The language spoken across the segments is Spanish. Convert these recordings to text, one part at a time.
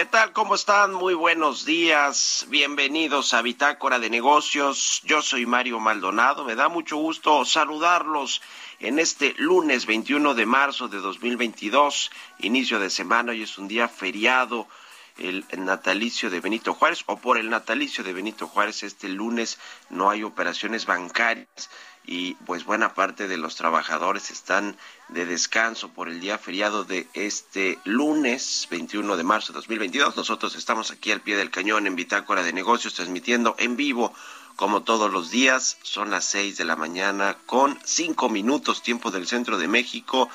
¿Qué tal? ¿Cómo están? Muy buenos días. Bienvenidos a Bitácora de Negocios. Yo soy Mario Maldonado. Me da mucho gusto saludarlos en este lunes 21 de marzo de 2022, inicio de semana. Hoy es un día feriado, el natalicio de Benito Juárez, o por el natalicio de Benito Juárez. Este lunes no hay operaciones bancarias y pues buena parte de los trabajadores están de descanso por el día feriado de este lunes 21 de marzo de 2022. Nosotros estamos aquí al pie del cañón en Bitácora de Negocios transmitiendo en vivo como todos los días. Son las 6 de la mañana con 5 minutos tiempo del centro de México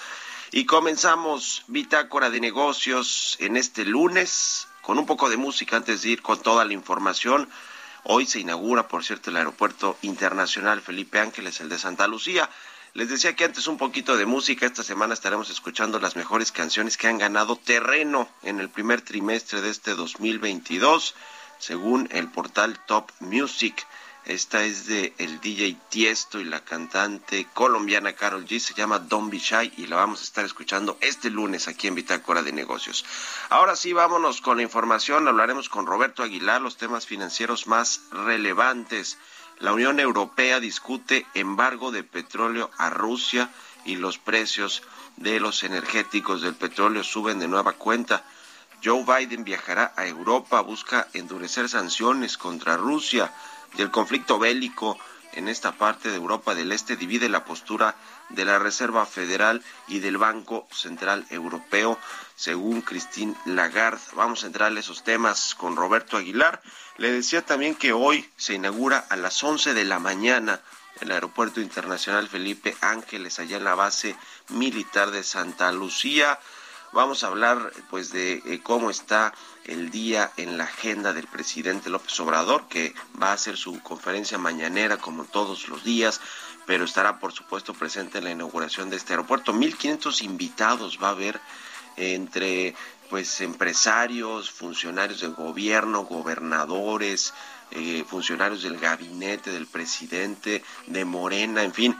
y comenzamos Bitácora de Negocios en este lunes con un poco de música antes de ir con toda la información. Hoy se inaugura, por cierto, el Aeropuerto Internacional Felipe Ángeles, el de Santa Lucía. Les decía que antes un poquito de música. Esta semana estaremos escuchando las mejores canciones que han ganado terreno en el primer trimestre de este 2022, según el portal Top Music. Esta es de el DJ Tiesto y la cantante colombiana Carol G. Se llama Be Shy y la vamos a estar escuchando este lunes aquí en Bitácora de Negocios. Ahora sí, vámonos con la información. Hablaremos con Roberto Aguilar los temas financieros más relevantes. La Unión Europea discute embargo de petróleo a Rusia y los precios de los energéticos del petróleo suben de nueva cuenta. Joe Biden viajará a Europa, busca endurecer sanciones contra Rusia y el conflicto bélico en esta parte de Europa del Este divide la postura de la Reserva Federal y del Banco Central Europeo, según Christine Lagarde. Vamos a entrar a esos temas con Roberto Aguilar. Le decía también que hoy se inaugura a las 11 de la mañana el Aeropuerto Internacional Felipe Ángeles, allá en la base militar de Santa Lucía. Vamos a hablar pues de eh, cómo está el día en la agenda del presidente López Obrador, que va a hacer su conferencia mañanera como todos los días, pero estará por supuesto presente en la inauguración de este aeropuerto. 1.500 invitados va a haber entre pues empresarios, funcionarios del gobierno, gobernadores, eh, funcionarios del gabinete del presidente, de Morena, en fin,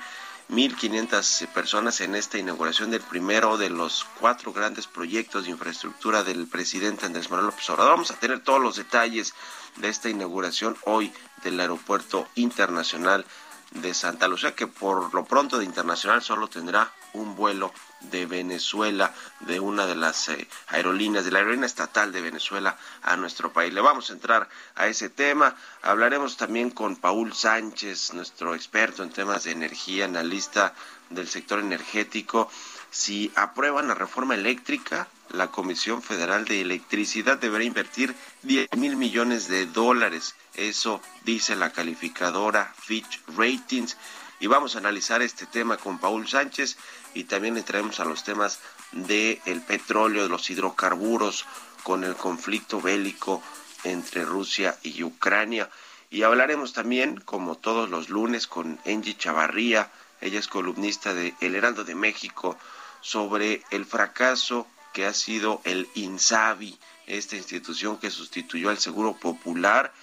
1.500 personas en esta inauguración del primero de los cuatro grandes proyectos de infraestructura del presidente Andrés Manuel López Obrador. Vamos a tener todos los detalles de esta inauguración hoy del Aeropuerto Internacional de Santa Lucía, que por lo pronto de internacional solo tendrá un vuelo de Venezuela, de una de las eh, aerolíneas, de la aerolínea estatal de Venezuela a nuestro país. Le vamos a entrar a ese tema. Hablaremos también con Paul Sánchez, nuestro experto en temas de energía, analista del sector energético. Si aprueban la reforma eléctrica, la Comisión Federal de Electricidad deberá invertir 10 mil millones de dólares. Eso dice la calificadora Fitch Ratings. Y vamos a analizar este tema con Paul Sánchez y también le traemos a los temas del el petróleo, de los hidrocarburos, con el conflicto bélico entre Rusia y Ucrania. Y hablaremos también, como todos los lunes, con Angie Chavarría, ella es columnista de El Heraldo de México, sobre el fracaso que ha sido el INSABI, esta institución que sustituyó al Seguro Popular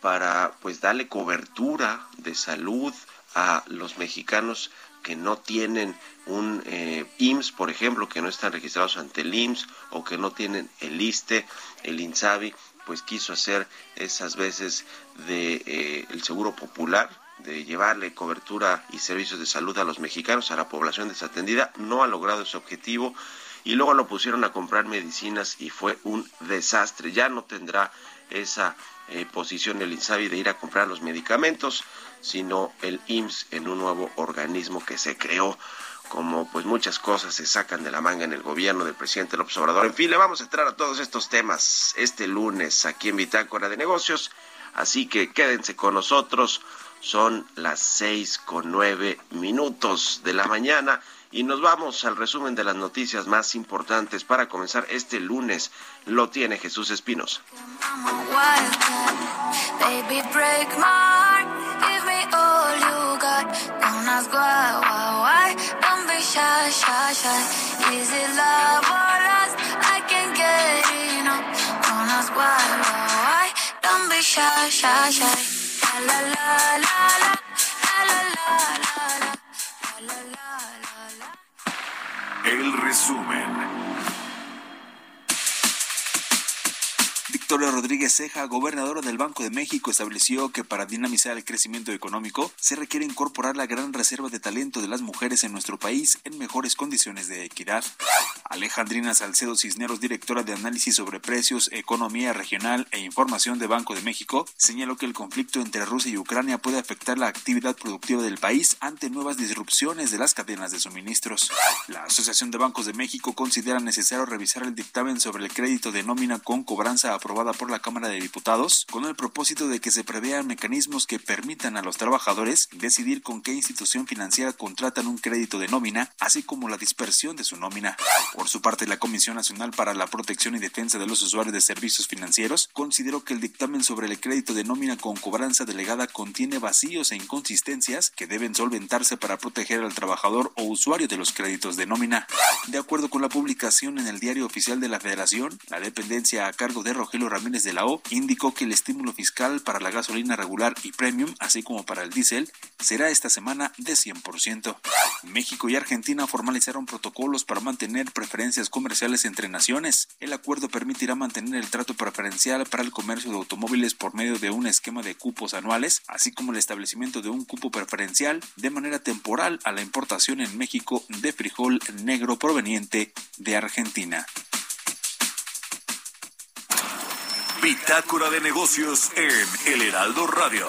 para pues darle cobertura de salud a los mexicanos que no tienen un eh, IMSS, por ejemplo, que no están registrados ante el IMSS o que no tienen el ISTE, el INSABI, pues quiso hacer esas veces de eh, el Seguro Popular de llevarle cobertura y servicios de salud a los mexicanos, a la población desatendida, no ha logrado ese objetivo y luego lo pusieron a comprar medicinas y fue un desastre. Ya no tendrá esa eh, posición el INSABI de ir a comprar los medicamentos, sino el IMSS en un nuevo organismo que se creó como pues muchas cosas se sacan de la manga en el gobierno del presidente López Obrador. En fin, le vamos a entrar a todos estos temas este lunes aquí en Bitácora de Negocios, así que quédense con nosotros. Son las seis con nueve minutos de la mañana y nos vamos al resumen de las noticias más importantes para comenzar este lunes. Lo tiene Jesús Espinos. El resumen. Victoria Rodríguez Ceja, gobernadora del Banco de México, estableció que para dinamizar el crecimiento económico se requiere incorporar la gran reserva de talento de las mujeres en nuestro país en mejores condiciones de equidad. Alejandrina Salcedo Cisneros, directora de análisis sobre precios, economía regional e información de Banco de México, señaló que el conflicto entre Rusia y Ucrania puede afectar la actividad productiva del país ante nuevas disrupciones de las cadenas de suministros. La Asociación de Bancos de México considera necesario revisar el dictamen sobre el crédito de nómina con cobranza aprobada por la Cámara de Diputados con el propósito de que se prevean mecanismos que permitan a los trabajadores decidir con qué institución financiera contratan un crédito de nómina, así como la dispersión de su nómina. Por su parte, la Comisión Nacional para la Protección y Defensa de los Usuarios de Servicios Financieros consideró que el dictamen sobre el crédito de nómina con cobranza delegada contiene vacíos e inconsistencias que deben solventarse para proteger al trabajador o usuario de los créditos de nómina. De acuerdo con la publicación en el Diario Oficial de la Federación, la dependencia a cargo de Rogelio Ramírez de la O indicó que el estímulo fiscal para la gasolina regular y premium, así como para el diésel, será esta semana de 100%. México y Argentina formalizaron protocolos para mantener preferencias comerciales entre naciones. El acuerdo permitirá mantener el trato preferencial para el comercio de automóviles por medio de un esquema de cupos anuales, así como el establecimiento de un cupo preferencial de manera temporal a la importación en México de frijol negro proveniente de Argentina. Bitácora de negocios en El Heraldo Radio.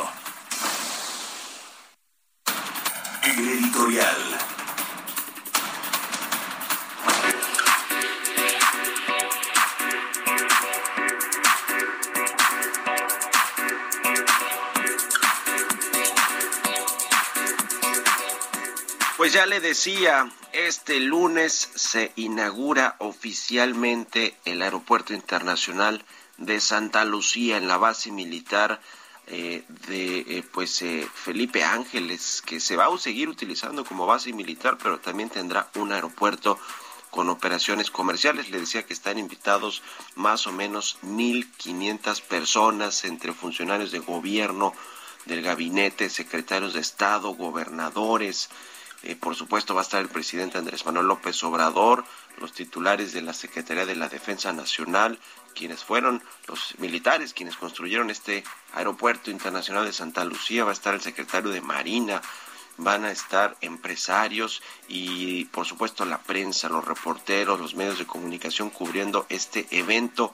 El editorial. Pues ya le decía, este lunes se inaugura oficialmente el Aeropuerto Internacional de Santa Lucía en la base militar eh, de eh, pues eh, Felipe Ángeles que se va a seguir utilizando como base militar pero también tendrá un aeropuerto con operaciones comerciales. Le decía que están invitados más o menos 1.500 personas entre funcionarios de gobierno, del gabinete, secretarios de Estado, gobernadores. por supuesto va a estar el presidente Andrés Manuel López Obrador, los titulares de la Secretaría de la Defensa Nacional, quienes fueron los militares quienes construyeron este aeropuerto internacional de Santa Lucía, va a estar el secretario de Marina, van a estar empresarios y por supuesto la prensa, los reporteros, los medios de comunicación cubriendo este evento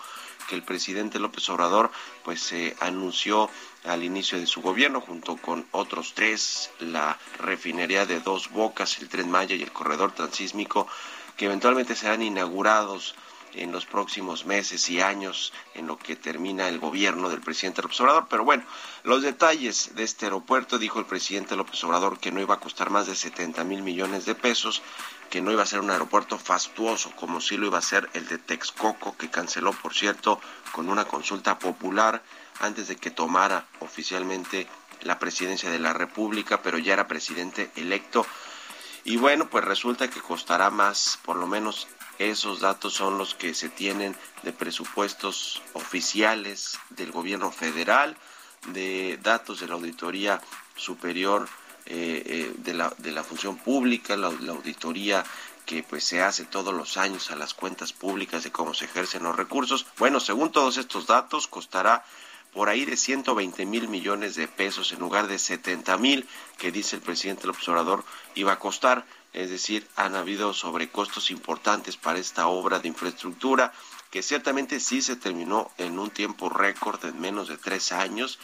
que el presidente López Obrador pues se anunció al inicio de su gobierno junto con otros tres, la refinería de Dos Bocas, el Tren Maya y el corredor transísmico que eventualmente serán inaugurados en los próximos meses y años en lo que termina el gobierno del presidente López Obrador. Pero bueno, los detalles de este aeropuerto, dijo el presidente López Obrador que no iba a costar más de 70 mil millones de pesos, que no iba a ser un aeropuerto fastuoso como sí lo iba a ser el de Texcoco, que canceló, por cierto, con una consulta popular antes de que tomara oficialmente la presidencia de la República, pero ya era presidente electo. Y bueno, pues resulta que costará más, por lo menos esos datos son los que se tienen de presupuestos oficiales del gobierno federal, de datos de la Auditoría Superior eh, eh, de, la, de la Función Pública, la, la auditoría que pues se hace todos los años a las cuentas públicas de cómo se ejercen los recursos. Bueno, según todos estos datos, costará por ahí de 120 mil millones de pesos en lugar de 70 mil que dice el presidente del observador iba a costar. Es decir, han habido sobrecostos importantes para esta obra de infraestructura, que ciertamente sí se terminó en un tiempo récord en menos de tres años,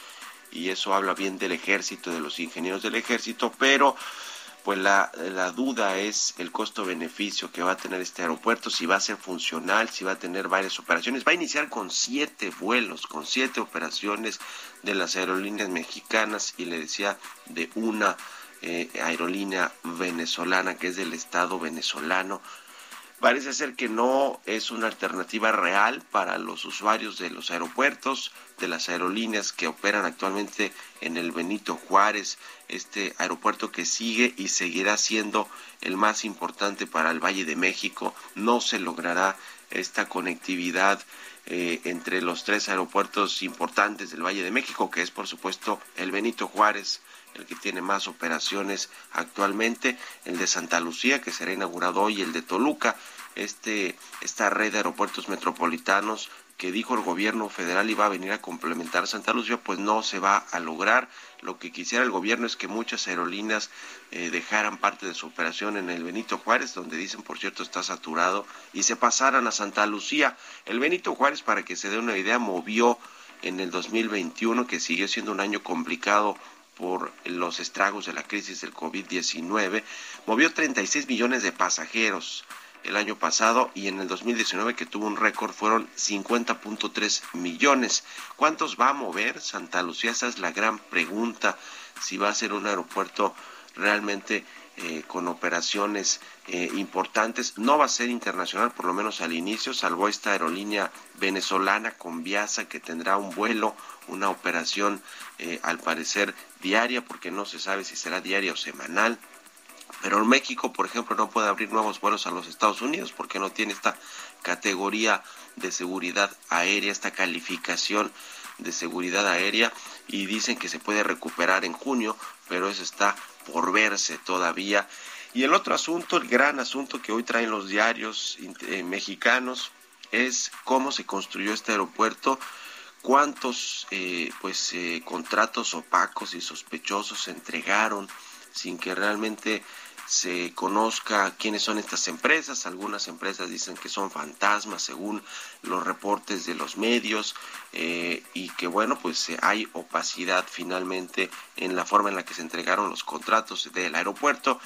y eso habla bien del ejército, de los ingenieros del ejército, pero pues la, la duda es el costo-beneficio que va a tener este aeropuerto, si va a ser funcional, si va a tener varias operaciones. Va a iniciar con siete vuelos, con siete operaciones de las aerolíneas mexicanas y le decía de una eh, aerolínea venezolana que es del Estado venezolano. Parece ser que no es una alternativa real para los usuarios de los aeropuertos, de las aerolíneas que operan actualmente en el Benito Juárez, este aeropuerto que sigue y seguirá siendo el más importante para el Valle de México. No se logrará esta conectividad eh, entre los tres aeropuertos importantes del Valle de México, que es por supuesto el Benito Juárez, el que tiene más operaciones actualmente, el de Santa Lucía, que será inaugurado hoy, el de Toluca, este, esta red de aeropuertos metropolitanos que dijo el gobierno federal iba a venir a complementar Santa Lucía, pues no se va a lograr. Lo que quisiera el gobierno es que muchas aerolíneas eh, dejaran parte de su operación en el Benito Juárez, donde dicen, por cierto, está saturado, y se pasaran a Santa Lucía. El Benito Juárez, para que se dé una idea, movió en el 2021, que siguió siendo un año complicado por los estragos de la crisis del COVID-19, movió 36 millones de pasajeros el año pasado y en el 2019 que tuvo un récord fueron 50.3 millones. ¿Cuántos va a mover Santa Lucía? Esa es la gran pregunta, si va a ser un aeropuerto realmente eh, con operaciones eh, importantes. No va a ser internacional, por lo menos al inicio, salvo esta aerolínea venezolana con Viasa que tendrá un vuelo, una operación eh, al parecer diaria, porque no se sabe si será diaria o semanal. Pero México, por ejemplo, no puede abrir nuevos vuelos a los Estados Unidos porque no tiene esta categoría de seguridad aérea, esta calificación de seguridad aérea y dicen que se puede recuperar en junio, pero eso está por verse todavía. Y el otro asunto, el gran asunto que hoy traen los diarios eh, mexicanos es cómo se construyó este aeropuerto, cuántos eh, pues eh, contratos opacos y sospechosos se entregaron sin que realmente se conozca quiénes son estas empresas. Algunas empresas dicen que son fantasmas según los reportes de los medios eh, y que bueno, pues eh, hay opacidad finalmente en la forma en la que se entregaron los contratos del aeropuerto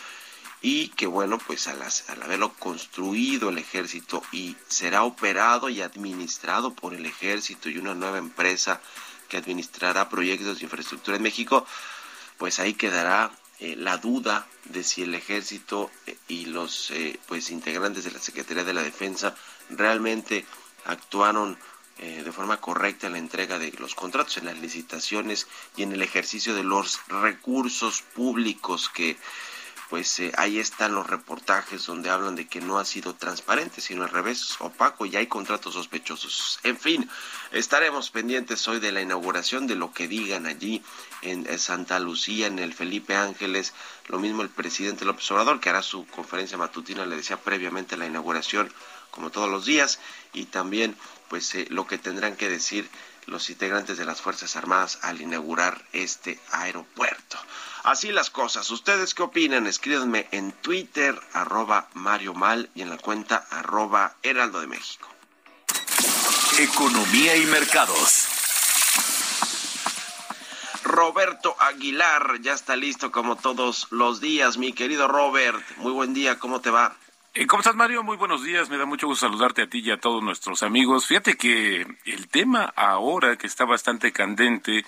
y que bueno, pues al, al haberlo construido el ejército y será operado y administrado por el ejército y una nueva empresa que administrará proyectos de infraestructura en México, pues ahí quedará eh, la duda de si el ejército eh, y los eh, pues integrantes de la Secretaría de la Defensa realmente actuaron de forma correcta en la entrega de los contratos, en las licitaciones y en el ejercicio de los recursos públicos que pues ahí están los reportajes donde hablan de que no ha sido transparente, sino al revés, opaco y hay contratos sospechosos. En fin, estaremos pendientes hoy de la inauguración, de lo que digan allí en Santa Lucía, en el Felipe Ángeles, lo mismo el presidente López Obrador, que hará su conferencia matutina, le decía previamente la inauguración, como todos los días, y también pues eh, lo que tendrán que decir los integrantes de las Fuerzas Armadas al inaugurar este aeropuerto. Así las cosas. ¿Ustedes qué opinan? Escríbanme en Twitter, arroba Mario Mal y en la cuenta arroba Heraldo de México. Economía y mercados. Roberto Aguilar ya está listo como todos los días. Mi querido Robert, muy buen día, ¿cómo te va? Eh, ¿Cómo estás, Mario? Muy buenos días. Me da mucho gusto saludarte a ti y a todos nuestros amigos. Fíjate que el tema ahora que está bastante candente,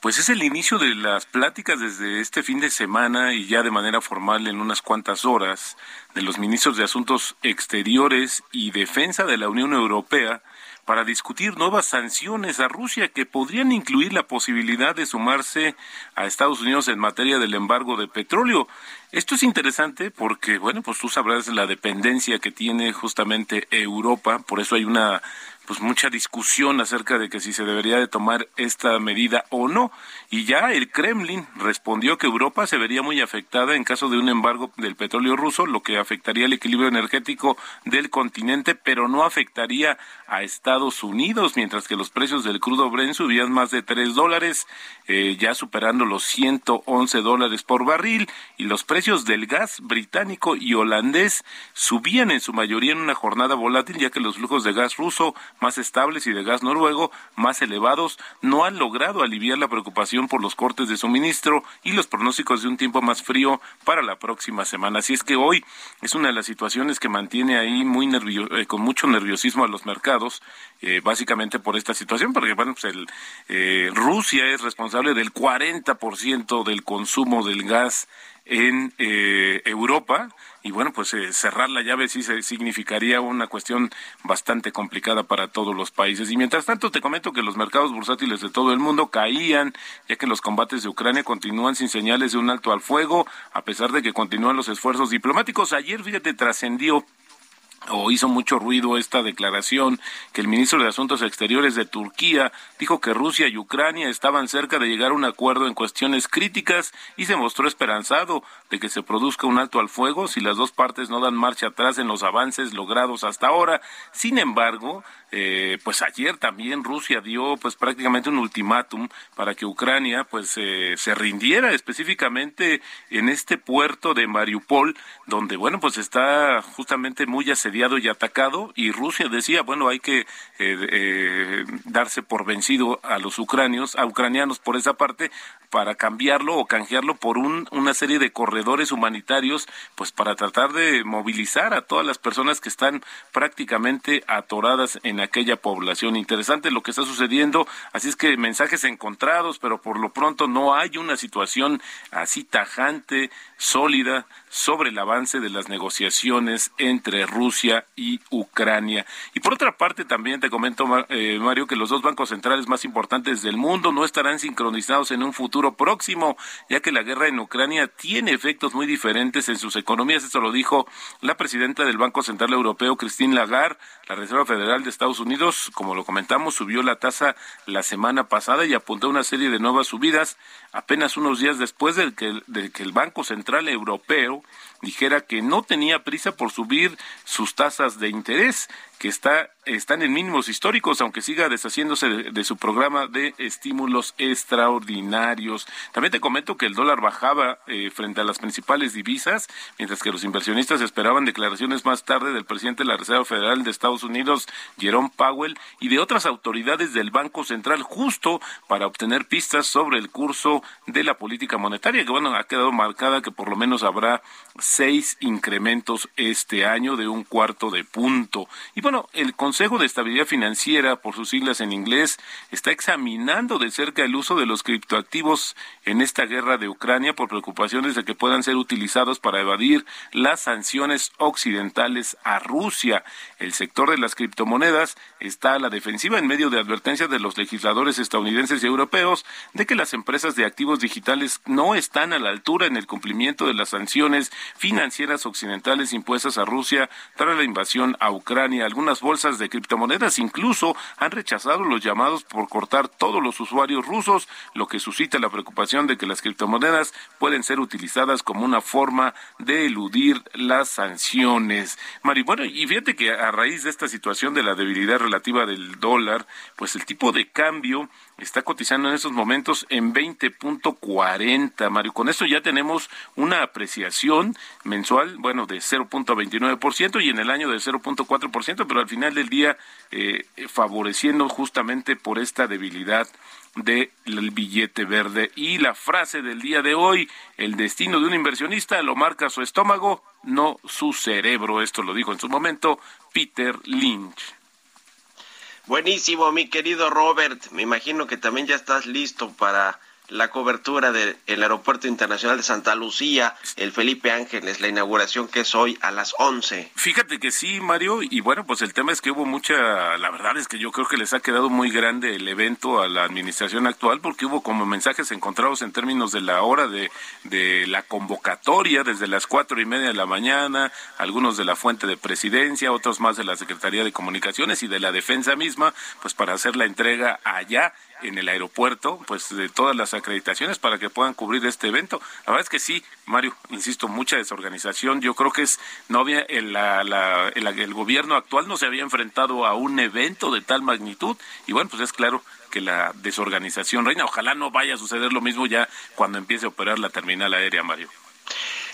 pues es el inicio de las pláticas desde este fin de semana y ya de manera formal en unas cuantas horas de los ministros de Asuntos Exteriores y Defensa de la Unión Europea para discutir nuevas sanciones a Rusia que podrían incluir la posibilidad de sumarse a Estados Unidos en materia del embargo de petróleo. Esto es interesante porque, bueno, pues tú sabrás la dependencia que tiene justamente Europa, por eso hay una pues mucha discusión acerca de que si se debería de tomar esta medida o no. Y ya el Kremlin respondió que Europa se vería muy afectada en caso de un embargo del petróleo ruso, lo que afectaría el equilibrio energético del continente, pero no afectaría a Estados Unidos, mientras que los precios del crudo Brent subían más de 3 dólares, eh, ya superando los 111 dólares por barril, y los precios del gas británico y holandés subían en su mayoría en una jornada volátil, ya que los flujos de gas ruso más estables y de gas noruego más elevados no han logrado aliviar la preocupación por los cortes de suministro y los pronósticos de un tiempo más frío para la próxima semana. Así es que hoy es una de las situaciones que mantiene ahí muy nervio, eh, con mucho nerviosismo a los mercados, eh, básicamente por esta situación, porque bueno, pues el, eh, Rusia es responsable del 40% del consumo del gas en eh, Europa y bueno, pues eh, cerrar la llave sí se significaría una cuestión bastante complicada para todos los países. Y mientras tanto te comento que los mercados bursátiles de todo el mundo caían, ya que los combates de Ucrania continúan sin señales de un alto al fuego, a pesar de que continúan los esfuerzos diplomáticos. Ayer, fíjate, trascendió o hizo mucho ruido esta declaración que el ministro de Asuntos Exteriores de Turquía dijo que Rusia y Ucrania estaban cerca de llegar a un acuerdo en cuestiones críticas y se mostró esperanzado de que se produzca un alto al fuego si las dos partes no dan marcha atrás en los avances logrados hasta ahora. Sin embargo, eh, pues ayer también Rusia dio pues prácticamente un ultimátum para que Ucrania pues eh, se rindiera específicamente en este puerto de Mariupol donde bueno pues está justamente muy asediado y atacado y Rusia decía, bueno, hay que eh, eh, darse por vencido a los ucranios, a ucranianos por esa parte para cambiarlo o canjearlo por un, una serie de corredores humanitarios, pues para tratar de movilizar a todas las personas que están prácticamente atoradas en aquella población. Interesante lo que está sucediendo, así es que mensajes encontrados, pero por lo pronto no hay una situación así tajante, sólida, sobre el avance de las negociaciones entre Rusia y Ucrania. Y por otra parte, también te comento, eh, Mario, que los dos bancos centrales más importantes del mundo no estarán sincronizados en un futuro próximo, ya que la guerra en Ucrania tiene efectos muy diferentes en sus economías. Esto lo dijo la presidenta del Banco Central Europeo, Christine Lagarde. La Reserva Federal de Estados Unidos, como lo comentamos, subió la tasa la semana pasada y apuntó una serie de nuevas subidas apenas unos días después de que, de que el Banco Central Europeo dijera que no tenía prisa por subir sus tasas de interés, que está, están en mínimos históricos, aunque siga deshaciéndose de, su programa de estímulos extraordinarios. También te comento que el dólar bajaba eh, frente a las principales divisas, mientras que los inversionistas esperaban declaraciones más tarde del presidente de la Reserva Federal de Estados Unidos, Jerome Powell, y de otras autoridades del Banco Central, justo para obtener pistas sobre el curso de la política monetaria, que bueno, ha quedado marcada que por lo menos habrá seis incrementos este año de un cuarto de punto. Y bueno, el Consejo de Estabilidad Financiera, por sus siglas en inglés, está examinando de cerca el uso de los criptoactivos en esta guerra de Ucrania por preocupaciones de que puedan ser utilizados para evadir las sanciones occidentales a Rusia. El sector de las criptomonedas está a la defensiva en medio de advertencias de los legisladores estadounidenses y europeos de que las empresas de activos digitales no están a la altura en el cumplimiento de las sanciones financieras occidentales impuestas a Rusia tras la invasión a Ucrania. Algunas bolsas de criptomonedas incluso han rechazado los llamados por cortar todos los usuarios rusos, lo que suscita la preocupación de que las criptomonedas pueden ser utilizadas como una forma de eludir las sanciones. Mari, bueno, y fíjate que a raíz de esta situación de la debilidad relativa del dólar, pues el tipo de cambio está cotizando en estos momentos en 20.40, Mario. Con esto ya tenemos una apreciación mensual, bueno, de 0.29% y en el año de 0.4%, pero al final del día eh, favoreciendo justamente por esta debilidad del billete verde. Y la frase del día de hoy, el destino de un inversionista lo marca su estómago, no su cerebro. Esto lo dijo en su momento Peter Lynch. Buenísimo, mi querido Robert. Me imagino que también ya estás listo para la cobertura del Aeropuerto Internacional de Santa Lucía, el Felipe Ángeles, la inauguración que es hoy a las 11. Fíjate que sí, Mario, y bueno, pues el tema es que hubo mucha, la verdad es que yo creo que les ha quedado muy grande el evento a la administración actual porque hubo como mensajes encontrados en términos de la hora de, de la convocatoria desde las cuatro y media de la mañana, algunos de la fuente de presidencia, otros más de la Secretaría de Comunicaciones y de la defensa misma, pues para hacer la entrega allá en el aeropuerto, pues de todas las acreditaciones para que puedan cubrir este evento. La verdad es que sí, Mario, insisto, mucha desorganización. Yo creo que es no había el, el gobierno actual no se había enfrentado a un evento de tal magnitud y bueno, pues es claro que la desorganización reina. Ojalá no vaya a suceder lo mismo ya cuando empiece a operar la terminal aérea, Mario.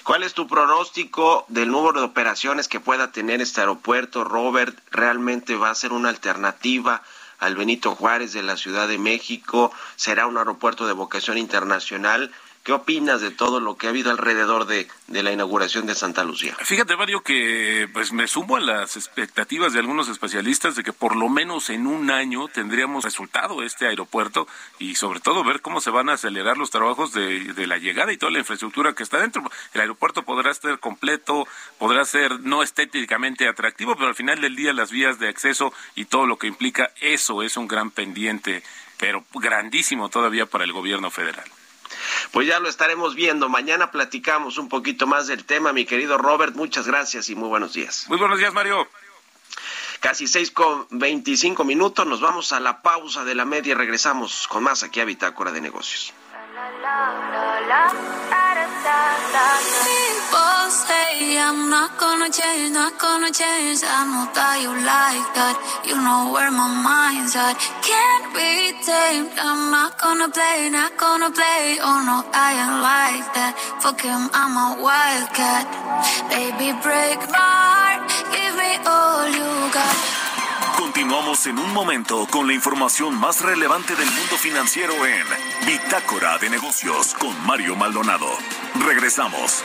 ¿Cuál es tu pronóstico del número de operaciones que pueda tener este aeropuerto, Robert? ¿Realmente va a ser una alternativa? Al Benito Juárez de la Ciudad de México, será un aeropuerto de vocación internacional ¿Qué opinas de todo lo que ha habido alrededor de, la inauguración de Santa Lucía? Fíjate, Mario, que pues me sumo a las expectativas de algunos especialistas de que por lo menos en un año tendríamos resultado este aeropuerto y sobre todo ver cómo se van a acelerar los trabajos de, de la llegada y toda la infraestructura que está dentro. El aeropuerto podrá estar completo, podrá ser no estéticamente atractivo, pero al final del día las vías de acceso y todo lo que implica eso es un gran pendiente, pero grandísimo todavía para el gobierno federal. Pues ya lo estaremos viendo. Mañana platicamos un poquito más del tema, mi querido Robert. Muchas gracias y muy buenos días. Muy buenos días, Mario. Casi seis con veinticinco minutos. Nos vamos a la pausa de la media y regresamos con más aquí a Bitácora de Negocios. I'm not gonna change, not gonna change. I know that you like that. You know where my mind's at. Can't be tamed. I'm not gonna play, not gonna play. Oh no, I ain't like that. Fuck him, I'm a wildcat. Baby, break my heart. Give me all you got. Continuamos en un momento con la información más relevante del mundo financiero en Bitácora de Negocios con Mario Maldonado. Regresamos.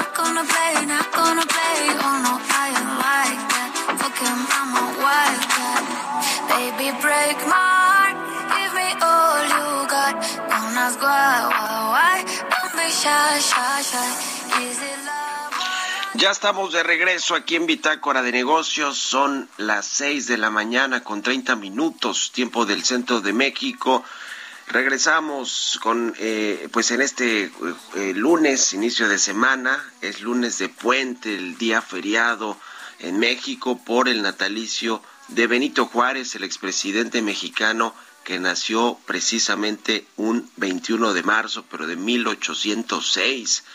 Ya estamos de regreso aquí en Bitácora de Negocios. Son las seis de la mañana con 30 minutos, tiempo del centro de México. Regresamos con, eh, pues en este eh, lunes, inicio de semana, es lunes de puente, el día feriado en México por el natalicio de Benito Juárez, el expresidente mexicano que nació precisamente un 21 de marzo, pero de 1806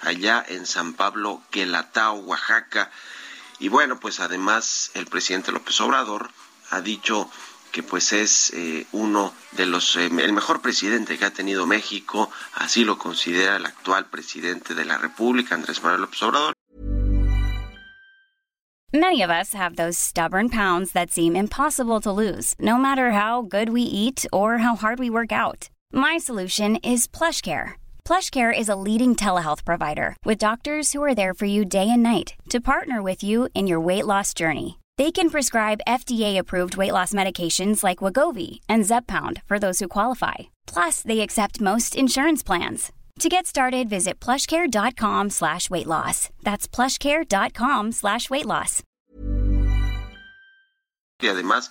allá en San Pablo, Quelatao, Oaxaca. Y bueno, pues además el presidente López Obrador ha dicho que pues es eh, uno de los, eh, el mejor presidente que ha tenido México, así lo considera el actual presidente de la República, Andrés Manuel López Obrador. Many of us have those stubborn pounds that seem impossible to lose, no matter how good we eat or how hard we work out. My solution is PlushCare PlushCare is a leading telehealth provider with doctors who are there for you day and night to partner with you in your weight loss journey. They can prescribe FDA-approved weight loss medications like Wagovi and Zepbound for those who qualify. Plus, they accept most insurance plans. To get started, visit plushcare.com slash weight loss. That's plushcare.com slash weight loss. Y además,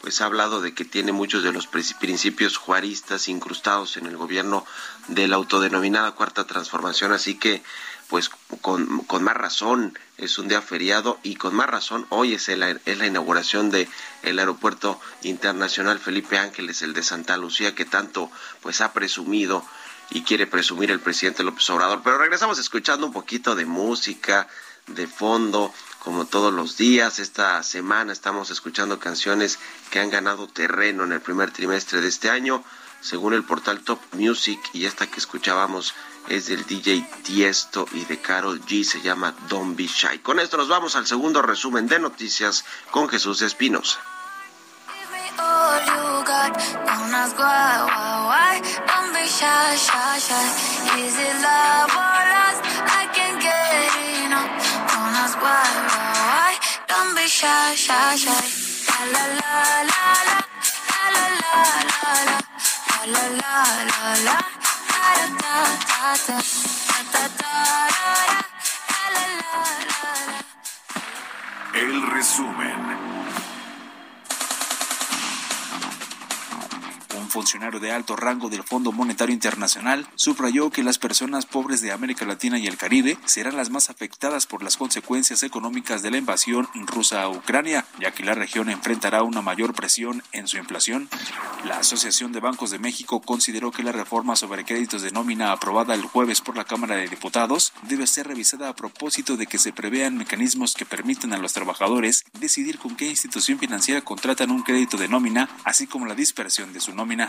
pues ha hablado de que tiene muchos de los principios juaristas incrustados en el gobierno de la autodenominada Cuarta Transformación, así que pues con, con, más razón es un día feriado y con más razón hoy es, el, es la inauguración de el aeropuerto internacional Felipe Ángeles, el de Santa Lucía, que tanto pues ha presumido y quiere presumir el presidente López Obrador. Pero regresamos escuchando un poquito de música de fondo, como todos los días. Esta semana estamos escuchando canciones que han ganado terreno en el primer trimestre de este año, según el portal Top Music, y esta que escuchábamos es del DJ Tiesto y de Carol G, se llama Don't Be Shy. Con esto nos vamos al segundo resumen de noticias con Jesús Espinosa. El resumen. Funcionario de alto rango del Fondo Monetario Internacional subrayó que las personas pobres de América Latina y el Caribe serán las más afectadas por las consecuencias económicas de la invasión rusa a Ucrania, ya que la región enfrentará una mayor presión en su inflación. La Asociación de Bancos de México consideró que la reforma sobre créditos de nómina aprobada el jueves por la Cámara de Diputados debe ser revisada a propósito de que se prevean mecanismos que permitan a los trabajadores decidir con qué institución financiera contratan un crédito de nómina, así como la dispersión de su nómina.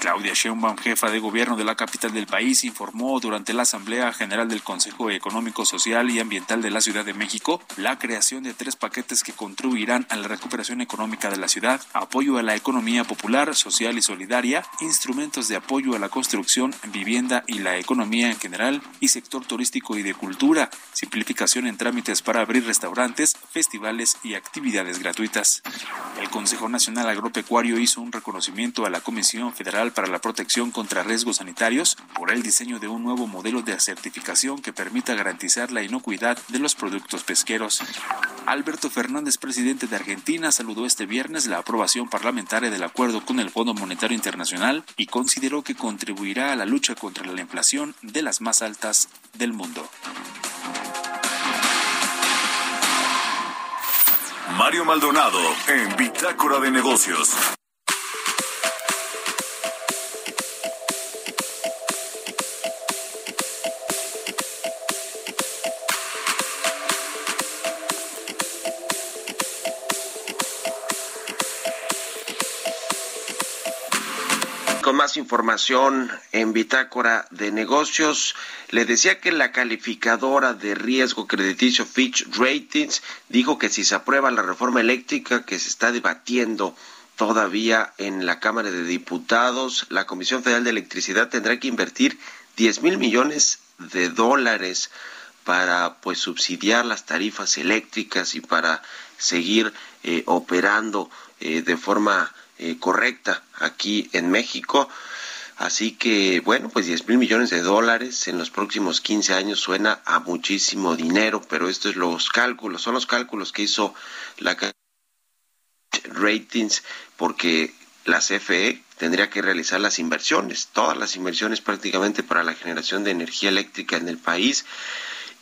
Claudia Sheinbaum, jefa de gobierno de la capital del país, informó durante la Asamblea General del Consejo Económico, Social y Ambiental de la Ciudad de México la creación de tres paquetes que contribuirán a la recuperación económica de la ciudad, apoyo a la economía popular, social y solidaria, instrumentos de apoyo a la construcción, vivienda y la economía en general y sector turístico y de cultura, simplificación en trámites para abrir restaurantes, festivales y actividades gratuitas. El Consejo Nacional Agropecuario hizo un reconocimiento a la Comisión Federal para la Protección contra Riesgos Sanitarios por el diseño de un nuevo modelo de certificación que permita garantizar la inocuidad de los productos pesqueros. Alberto Fernández, presidente de Argentina, saludó este viernes la aprobación parlamentaria del acuerdo con el Fondo Monetario Internacional y consideró que contribuirá a la lucha contra la inflación de las más altas del mundo. Mario Maldonado en Bitácora de Negocios. Información en Bitácora de Negocios. Le decía que la calificadora de riesgo crediticio Fitch Ratings dijo que si se aprueba la reforma eléctrica que se está debatiendo todavía en la Cámara de Diputados, la Comisión Federal de Electricidad tendrá que invertir 10 mil millones de dólares para pues subsidiar las tarifas eléctricas y para seguir eh, operando eh, de forma eh, correcta aquí en México. Así que, bueno, pues 10 mil millones de dólares en los próximos 15 años suena a muchísimo dinero, pero estos es los cálculos, son los cálculos que hizo la ratings porque la CFE tendría que realizar las inversiones, todas las inversiones prácticamente para la generación de energía eléctrica en el país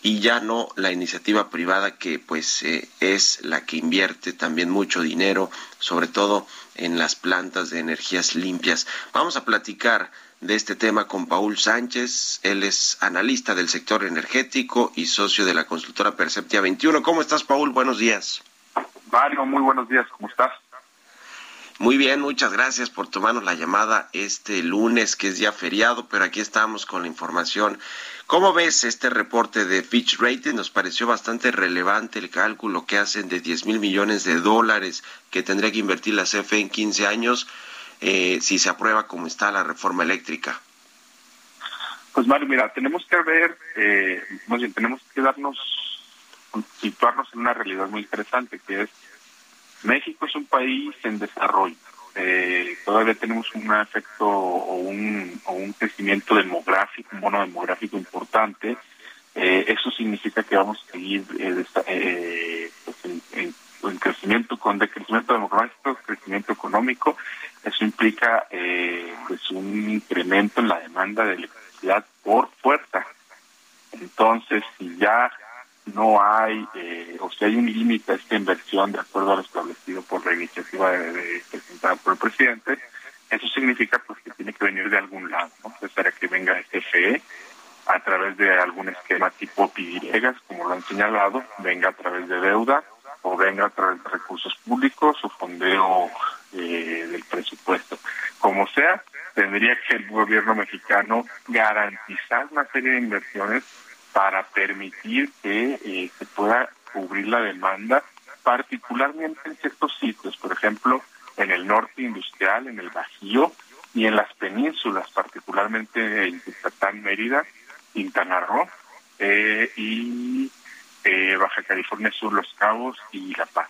y ya no la iniciativa privada que pues eh, es la que invierte también mucho dinero, sobre todo en las plantas de energías limpias. Vamos a platicar de este tema con Paul Sánchez, él es analista del sector energético y socio de la consultora Perceptia 21. ¿Cómo estás, Paul? Buenos días. Mario, muy buenos días, ¿cómo estás? Muy bien, muchas gracias por tomarnos la llamada este lunes, que es día feriado, pero aquí estamos con la información ¿Cómo ves este reporte de Fitch Rating? Nos pareció bastante relevante el cálculo que hacen de 10 mil millones de dólares que tendría que invertir la CFE en 15 años eh, si se aprueba como está la reforma eléctrica. Pues Mario, mira, tenemos que ver, eh, más bien, tenemos que darnos, situarnos en una realidad muy interesante, que es México es un país en desarrollo. Eh, todavía tenemos un efecto o un, o un crecimiento demográfico, un bono demográfico importante. Eh, eso significa que vamos a seguir eh, eh pues en, en, crecimiento con decrecimiento demográfico, crecimiento económico. Eso implica eh, pues un incremento en la demanda de electricidad por fuerza. Entonces, si ya no hay, eh, o si hay un límite a esta inversión de acuerdo a lo establecido por la iniciativa de, presentada por el presidente, eso significa pues que tiene que venir de algún lado, ¿no? para que venga CFE a través de algún esquema tipo PIDIEGAS, como lo han señalado, venga a través de deuda o venga a través de recursos públicos o fondeo eh, del presupuesto. Como sea, tendría que el gobierno mexicano garantizar una serie de inversiones para permitir que eh, se pueda cubrir la demanda, particularmente en ciertos sitios, por ejemplo, en el norte industrial, en el Bajío y en las penínsulas, particularmente en Yucatán, Mérida, Quintana Roo eh, y eh, Baja California Sur, Los Cabos y La Paz.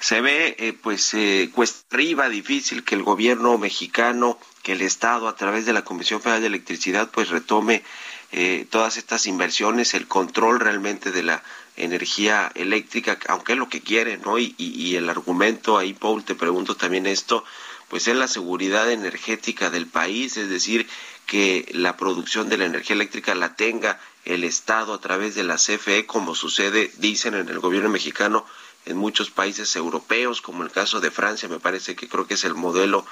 Se ve, pues, cuesta arriba, difícil que el gobierno mexicano que el Estado a través de la Comisión Federal de Electricidad pues retome eh, todas estas inversiones, el control realmente de la energía eléctrica, aunque es lo que quiere, ¿no? Y, el argumento ahí, Paul, te pregunto también esto, pues es la seguridad energética del país, es decir, que la producción de la energía eléctrica la tenga el Estado a través de la CFE, como sucede, dicen en el gobierno mexicano, en muchos países europeos, como el caso de Francia, me parece que creo que es el modelo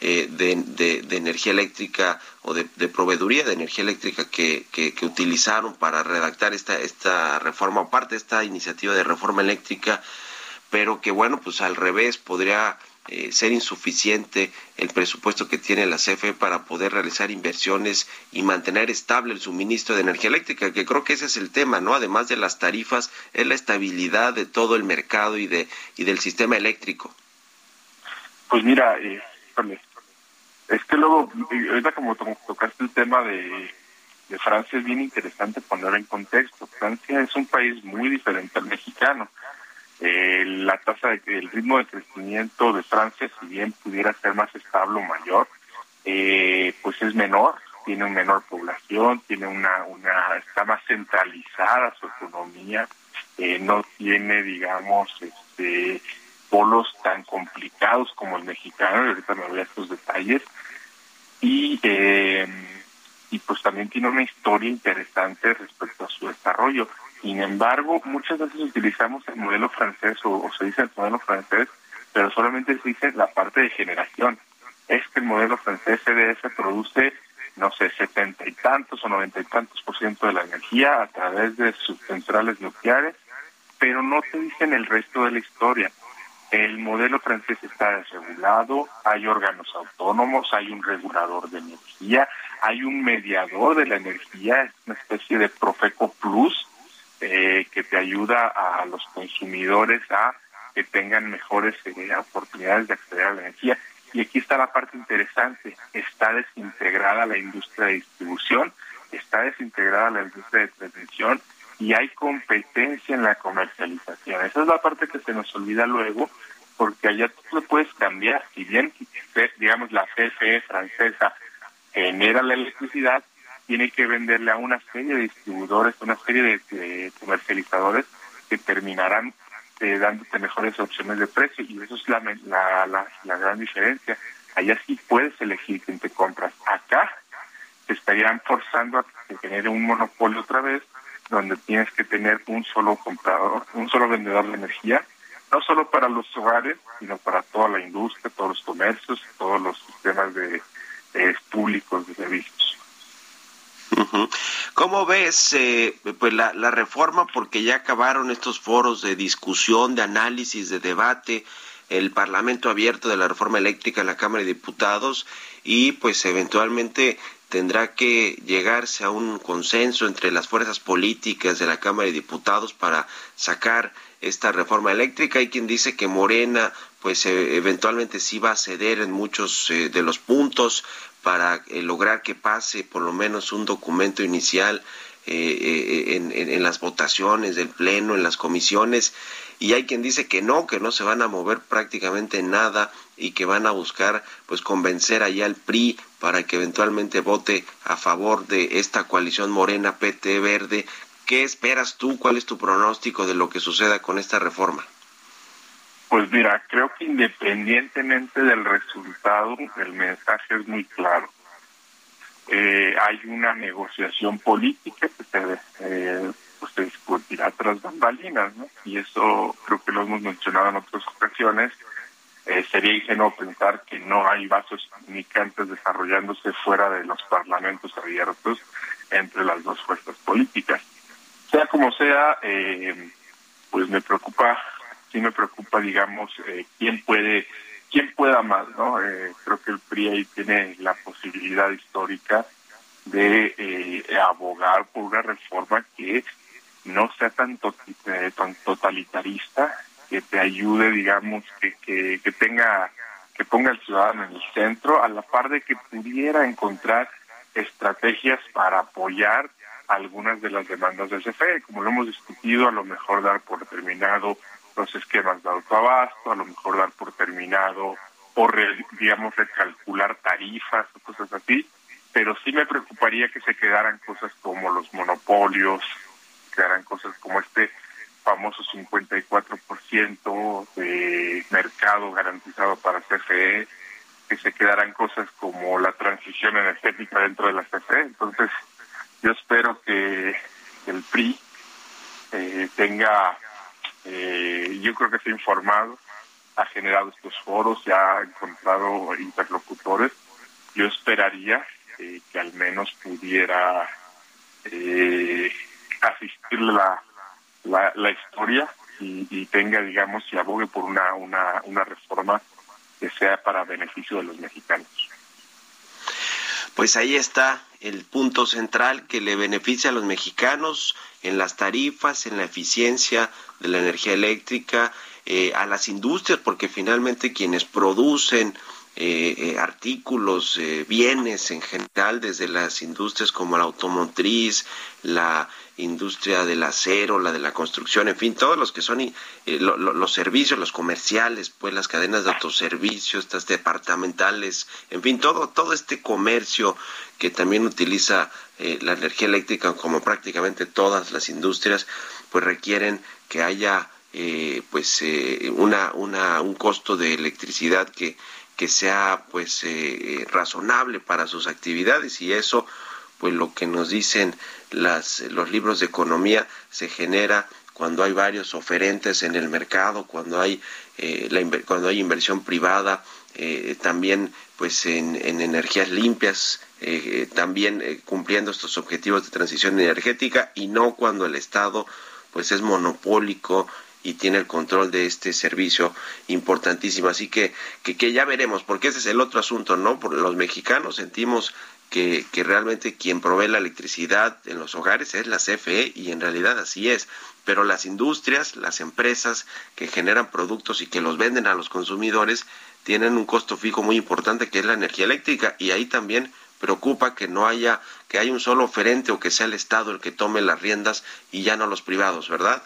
eh, de, energía eléctrica o de, proveeduría de energía eléctrica que, que, utilizaron para redactar esta, esta reforma, parte de esta iniciativa de reforma eléctrica, pero que bueno, pues al revés podría eh, ser insuficiente el presupuesto que tiene la CFE para poder realizar inversiones y mantener estable el suministro de energía eléctrica, que creo que ese es el tema, ¿no? Además de las tarifas, es la estabilidad de todo el mercado y de y del sistema eléctrico. Pues mira, eh, es que luego, ahorita como tocaste el tema de, de Francia, es bien interesante poner en contexto. Francia es un país muy diferente al mexicano. Eh, la tasa, de, el ritmo de crecimiento de Francia, si bien pudiera ser más estable o mayor, eh, pues es menor, tiene una menor población, tiene una, una, está más centralizada su economía, eh, no tiene, digamos, este, polos tan complicados como el mexicano, y ahorita me voy a estos detalles, y, eh, y pues también tiene una historia interesante respecto a su desarrollo. Sin embargo, muchas veces utilizamos el modelo francés o, se dice el modelo francés, pero solamente se dice la parte de generación. Es que el modelo francés CDF produce, no sé, setenta y tantos o noventa y tantos por ciento de la energía a través de sus centrales nucleares, pero no te dicen el resto de la historia. El modelo francés está desregulado, hay órganos autónomos, hay un regulador de energía, hay un mediador de la energía, es una especie de Profeco Plus eh, que te ayuda a los consumidores a que tengan mejores eh, oportunidades de acceder a la energía. Y aquí está la parte interesante, está desintegrada la industria de distribución, está desintegrada la industria de transmisión y hay competencia en la comercialización. Esa es la parte que se nos olvida luego, porque allá tú lo puedes cambiar. Si bien, digamos, la CFE francesa genera la electricidad, tiene que venderle a una serie de distribuidores, una serie de, comercializadores que terminarán eh, dándote mejores opciones de precio y eso es la, la, la, gran diferencia. Allá sí puedes elegir quién te compras. Acá te estarían forzando a que genere un monopolio otra vez donde tienes que tener un solo comprador, un solo vendedor de energía, no solo para los hogares, sino para toda la industria, todos los comercios, todos los sistemas de, públicos de servicios. ¿Cómo ves eh, pues la, la reforma? Porque ya acabaron estos foros de discusión, de análisis, de debate, el Parlamento abierto de la reforma eléctrica en la Cámara de Diputados y pues eventualmente tendrá que llegarse a un consenso entre las fuerzas políticas de la Cámara de Diputados para sacar esta reforma eléctrica. Hay quien dice que Morena, pues eh, eventualmente sí va a ceder en muchos eh, de los puntos, para eh, lograr que pase por lo menos un documento inicial en, en, las votaciones del Pleno, en las comisiones, y hay quien dice que no, que no se van a mover prácticamente nada y que van a buscar pues convencer allá al PRI para que eventualmente vote a favor de esta coalición morena PT verde. ¿Qué esperas tú? ¿Cuál es tu pronóstico de lo que suceda con esta reforma? Pues mira, creo que independientemente del resultado, el mensaje es muy claro. Eh, hay una negociación política que se, eh, pues se discutirá tras bambalinas, ¿no? Y eso creo que lo hemos mencionado en otras ocasiones. Eh, sería ingenuo pensar que no hay vasos comunicantes desarrollándose fuera de los parlamentos abiertos entre las dos fuerzas políticas. Sea como sea, eh, pues me preocupa, sí me preocupa, digamos, eh, quién puede quién pueda más, ¿no? Eh, creo que el PRI ahí tiene la posibilidad histórica de eh, abogar por una reforma que no sea tan, eh, tan totalitarista, que te ayude, digamos, que, que, tenga, que ponga al ciudadano en el centro, a la par de que pudiera encontrar estrategias para apoyar algunas de las demandas del CFE, como lo hemos discutido, a lo mejor dar por terminado los esquemas de autoabasto, a lo mejor dar por terminado o, digamos, recalcular tarifas o cosas así, pero sí me preocuparía que se quedaran cosas como los monopolios, quedaran cosas como este famoso 54% de mercado garantizado para CFE, que se quedaran cosas como la transición energética dentro de la CFE. Entonces, yo espero que el PRI eh, tenga eh, yo creo que se ha informado, ha generado estos foros, ya ha encontrado interlocutores. Yo esperaría eh, que al menos pudiera eh, asistir la, la, la historia y, y, tenga, digamos, y abogue por una, una, una reforma que sea para beneficio de los mexicanos. Pues ahí está el punto central que le beneficia a los mexicanos en las tarifas, en la eficiencia de la energía eléctrica, eh, a las industrias, porque finalmente quienes producen eh, eh, artículos, eh, bienes en general, desde las industrias como la automotriz, la industria del acero, la de la construcción, en fin, todos los que son los servicios, los comerciales, pues las cadenas de autoservicio, estas departamentales, en fin, todo, todo este comercio que también utiliza la energía eléctrica como prácticamente todas las industrias, pues requieren que haya pues una, una, un costo de electricidad que que sea pues eh, razonable para sus actividades y eso pues lo que nos dicen las, los libros de economía se genera cuando hay varios oferentes en el mercado, cuando hay, eh, la, cuando hay inversión privada, eh, también pues en, en energías limpias, eh, también eh, cumpliendo estos objetivos de transición energética y no cuando el Estado pues es monopólico y tiene el control de este servicio importantísimo. Así que, que, ya veremos, porque ese es el otro asunto, ¿no? Por los mexicanos sentimos que, que, realmente quien provee la electricidad en los hogares es la CFE y en realidad así es. Pero las industrias, las empresas que generan productos y que los venden a los consumidores tienen un costo fijo muy importante que es la energía eléctrica y ahí también preocupa que no haya que haya un solo oferente o que sea el Estado el que tome las riendas y ya no los privados, ¿verdad?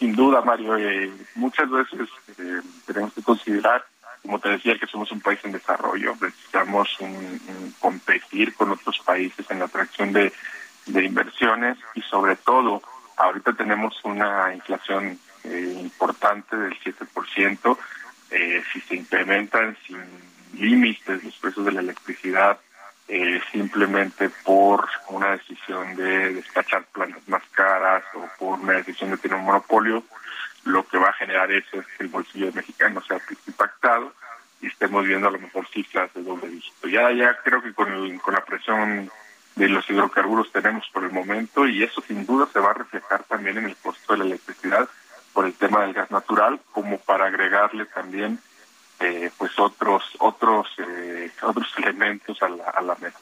Sin duda, Mario, eh, muchas veces eh, tenemos que considerar, como te decía, que somos un país en desarrollo, necesitamos un, competir con otros países en la atracción de, de inversiones y sobre todo, ahorita tenemos una inflación eh, importante del 7%, eh, si se implementan sin límites los precios de la electricidad, eh, simplemente por una decisión de despachar plantas más caras o por una decisión de tener un monopolio, lo que va a generar eso es que el bolsillo mexicano sea impactado y estemos viendo a lo mejor cifras de doble dígito. Ya, ya creo que con, el, con la presión de los hidrocarburos tenemos por el momento y eso sin duda se va a reflejar también en el costo de la electricidad por el tema del gas natural, como para agregarle también eh, pues otros otros eh, otros elementos a la, a la mesa.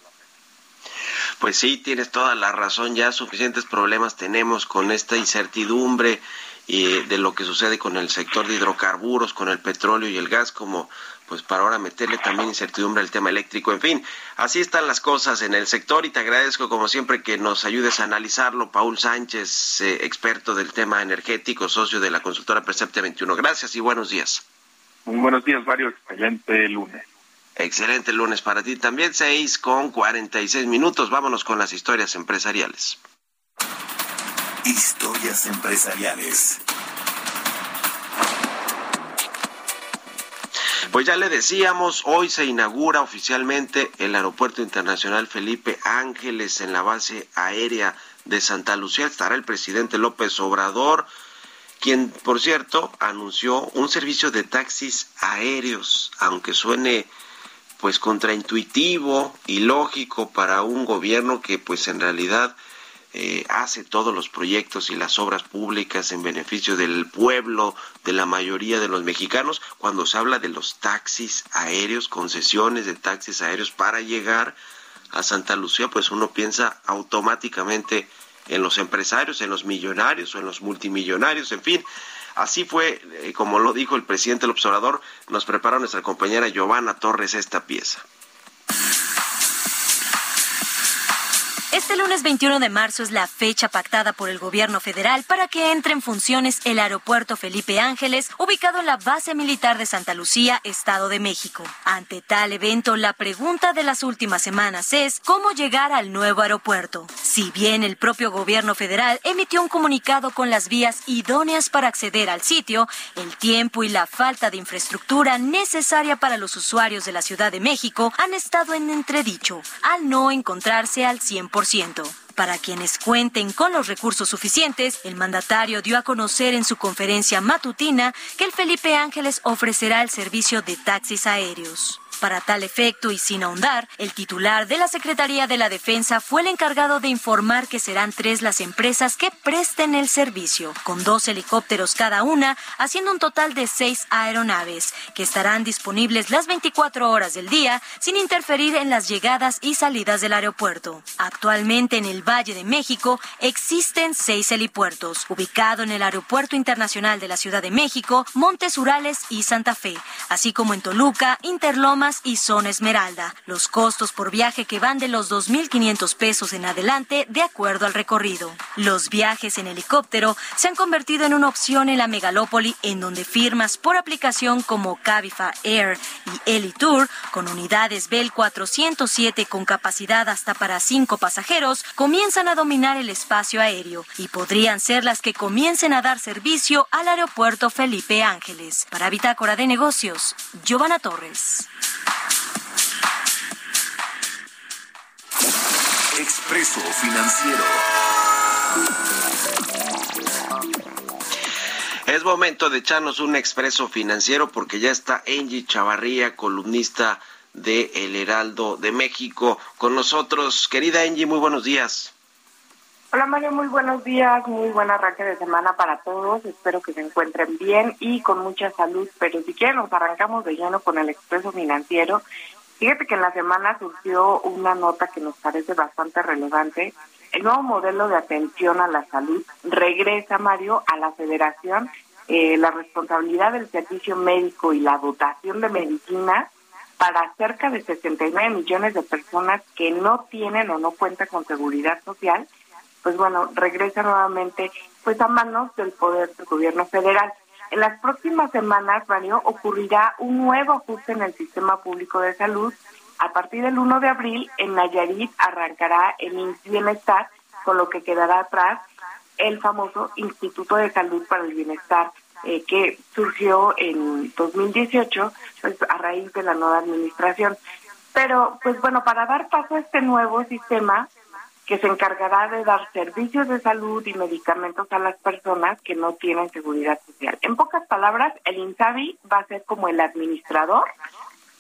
Pues sí, tienes toda la razón, ya suficientes problemas tenemos con esta incertidumbre y de lo que sucede con el sector de hidrocarburos, con el petróleo y el gas, como pues para ahora meterle también incertidumbre al tema eléctrico. En fin, así están las cosas en el sector y te agradezco como siempre que nos ayudes a analizarlo. Paul Sánchez, eh, experto del tema energético, socio de la consultora Percepte 21. Gracias y buenos días. Muy buenos días, Mario. Excelente lunes. Excelente lunes para ti también, 6 con 46 minutos. Vámonos con las historias empresariales. Historias empresariales. Pues ya le decíamos, hoy se inaugura oficialmente el Aeropuerto Internacional Felipe Ángeles en la base aérea de Santa Lucía. Estará el presidente López Obrador, quien, por cierto, anunció un servicio de taxis aéreos, aunque suene pues contraintuitivo y lógico para un gobierno que pues en realidad eh, hace todos los proyectos y las obras públicas en beneficio del pueblo, de la mayoría de los mexicanos, cuando se habla de los taxis aéreos, concesiones de taxis aéreos para llegar a Santa Lucía, pues uno piensa automáticamente en los empresarios, en los millonarios o en los multimillonarios, en fin. Así fue, eh, como lo dijo el presidente del observador, nos preparó nuestra compañera Giovanna Torres esta pieza. Este lunes 21 de marzo es la fecha pactada por el gobierno federal para que entre en funciones el aeropuerto Felipe Ángeles, ubicado en la base militar de Santa Lucía, Estado de México. Ante tal evento, la pregunta de las últimas semanas es cómo llegar al nuevo aeropuerto. Si bien el propio gobierno federal emitió un comunicado con las vías idóneas para acceder al sitio, el tiempo y la falta de infraestructura necesaria para los usuarios de la Ciudad de México han estado en entredicho, al no encontrarse al 100%. Para quienes cuenten con los recursos suficientes, el mandatario dio a conocer en su conferencia matutina que el Felipe Ángeles ofrecerá el servicio de taxis aéreos. Para tal efecto y sin ahondar, el titular de la Secretaría de la Defensa fue el encargado de informar que serán tres las empresas que presten el servicio, con dos helicópteros cada una, haciendo un total de seis aeronaves, que estarán disponibles las 24 horas del día sin interferir en las llegadas y salidas del aeropuerto. Actualmente en el Valle de México existen seis helipuertos, ubicado en el Aeropuerto Internacional de la Ciudad de México, Montes Urales y Santa Fe, así como en Toluca, Y Zona Esmeralda. Los costos por viaje que van de los 2.500 pesos en adelante de acuerdo al recorrido. Los viajes en helicóptero se han convertido en una opción en la megalópoli en donde firmas por aplicación como Cabify Air y Elitour con unidades Bell 407 con capacidad hasta para cinco pasajeros comienzan a dominar el espacio aéreo y podrían ser las que comiencen a dar servicio al aeropuerto Felipe Ángeles. Para Bitácora de Negocios, Giovanna Torres. Expreso Financiero. Es momento de echarnos un expreso financiero porque ya está Angie Chavarría, columnista de El Heraldo de México, con nosotros. Querida Angie, muy buenos días. Hola Mario, muy buenos días, muy buen arranque de semana para todos. Espero que se encuentren bien y con mucha salud. Pero si quieren, nos arrancamos de lleno con el expreso financiero. Fíjate que en la semana surgió una nota que nos parece bastante relevante. El nuevo modelo de atención a la salud regresa, Mario, a la federación. Eh, la responsabilidad del servicio médico y la dotación de medicina para cerca de 69 millones de personas que no tienen o no cuentan con seguridad social, pues bueno, regresa nuevamente pues a manos del poder del gobierno federal. En las próximas semanas, Mario, ocurrirá un nuevo ajuste en el sistema público de salud. A partir del 1 de abril, en Nayarit arrancará el Bienestar, con lo que quedará atrás el famoso Instituto de Salud para el Bienestar, eh, que surgió en 2018 pues, a raíz de la nueva administración. Pero, pues bueno, para dar paso a este nuevo sistema, que se encargará de dar servicios de salud y medicamentos a las personas que no tienen seguridad social. En pocas palabras, el INSABI va a ser como el administrador,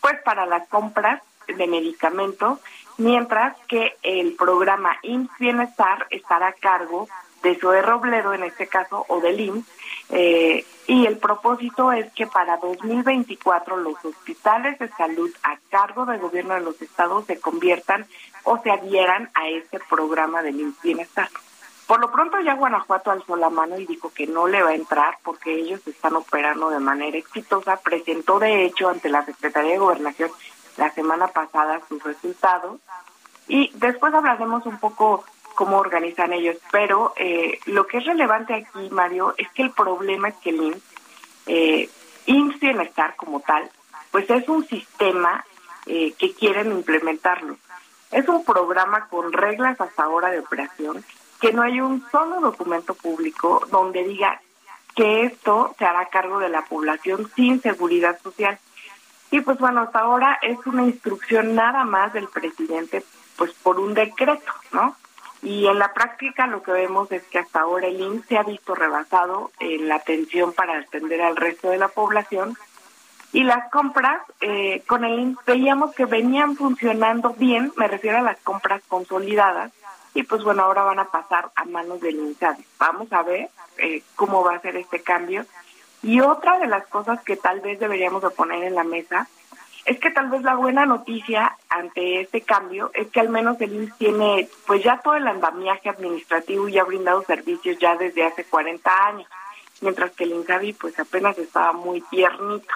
pues para las compras de medicamentos, mientras que el programa IMSS Bienestar estará a cargo de Zoe Robledo en este caso o del IMSS, eh, y el propósito es que para 2024 los hospitales de salud a cargo del gobierno de los estados se conviertan o se adhieran a este programa del Bienestar. Por lo pronto ya Guanajuato alzó la mano y dijo que no le va a entrar porque ellos están operando de manera exitosa. Presentó de hecho ante la Secretaría de Gobernación la semana pasada sus resultados y después hablaremos un poco cómo organizan ellos. Pero eh, lo que es relevante aquí, Mario, es que el problema es que el IMSS, eh, Bienestar como tal, pues es un sistema eh, que quieren implementarlo. Es un programa con reglas hasta ahora de operación, que no hay un solo documento público donde diga que esto se hará cargo de la población sin seguridad social. Y pues bueno, hasta ahora es una instrucción nada más del presidente, pues por un decreto, ¿no? Y en la práctica lo que vemos es que hasta ahora el IMSS se ha visto rebasado en la atención para atender al resto de la población y las compras eh, con el IMSS veíamos que venían funcionando bien, me refiero a las compras consolidadas, y pues bueno, ahora van a pasar a manos del INSABI. Vamos a ver eh, cómo va a ser este cambio. Y otra de las cosas que tal vez deberíamos de poner en la mesa es que tal vez la buena noticia ante este cambio es que al menos el IMSS tiene pues ya todo el andamiaje administrativo y ha brindado servicios ya desde hace 40 años, mientras que el INSABI pues apenas estaba muy tiernito.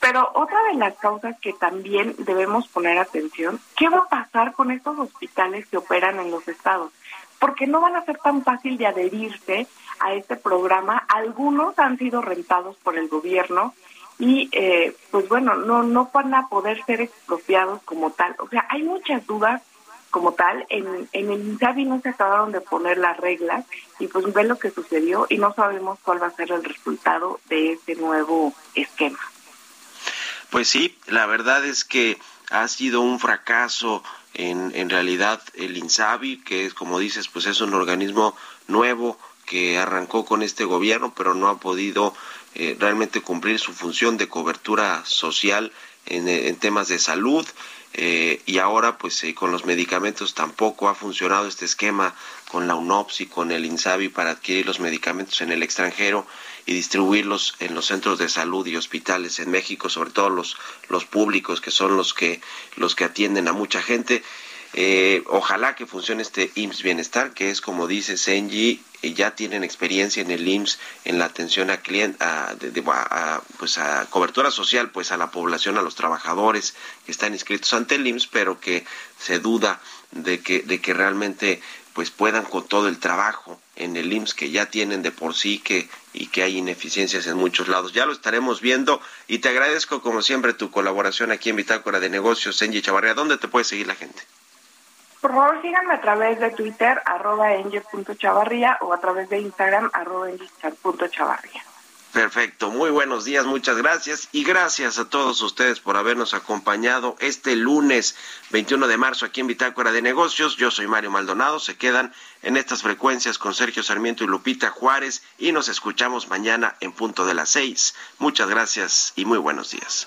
Pero otra de las causas que también debemos poner atención, ¿qué va a pasar con estos hospitales que operan en los estados? Porque no van a ser tan fácil de adherirse a este programa. Algunos han sido rentados por el gobierno y eh, pues bueno, no, no van a poder ser expropiados como tal. O sea, hay muchas dudas como tal. En, en el INSABI no se acabaron de poner las reglas y pues ve lo que sucedió y no sabemos cuál va a ser el resultado de este nuevo esquema. Pues sí, la verdad es que ha sido un fracaso en, en realidad el INSABI, que es como dices, pues es un organismo nuevo que arrancó con este gobierno, pero no ha podido eh, realmente cumplir su función de cobertura social en, en temas de salud. Eh, y ahora pues eh, con los medicamentos tampoco ha funcionado este esquema con la UNOPS y con el INSABI para adquirir los medicamentos en el extranjero y distribuirlos en los centros de salud y hospitales en México, sobre todo los, los públicos que son los que, los que atienden a mucha gente. Eh, ojalá que funcione este IMSS Bienestar, que es como dice Senji, eh, ya tienen experiencia en el IMSS en la atención a cliente, a, pues a cobertura social, pues a la población, a los trabajadores que están inscritos ante el IMSS, pero que se duda de que, de que realmente pues puedan con todo el trabajo en el IMSS que ya tienen de por sí que y que hay ineficiencias en muchos lados. Ya lo estaremos viendo y te agradezco como siempre tu colaboración aquí en Bitácora de Negocios, Engie Chavarría. ¿Dónde te puede seguir la gente? Por favor, síganme a través de Twitter, arroba o a través de Instagram, arroba. Perfecto, muy buenos días, muchas gracias y gracias a todos ustedes por habernos acompañado este lunes 21 de marzo aquí en Bitácora de Negocios. Yo soy Mario Maldonado, se quedan en estas frecuencias con Sergio Sarmiento y Lupita Juárez y nos escuchamos mañana en punto de las seis. Muchas gracias y muy buenos días.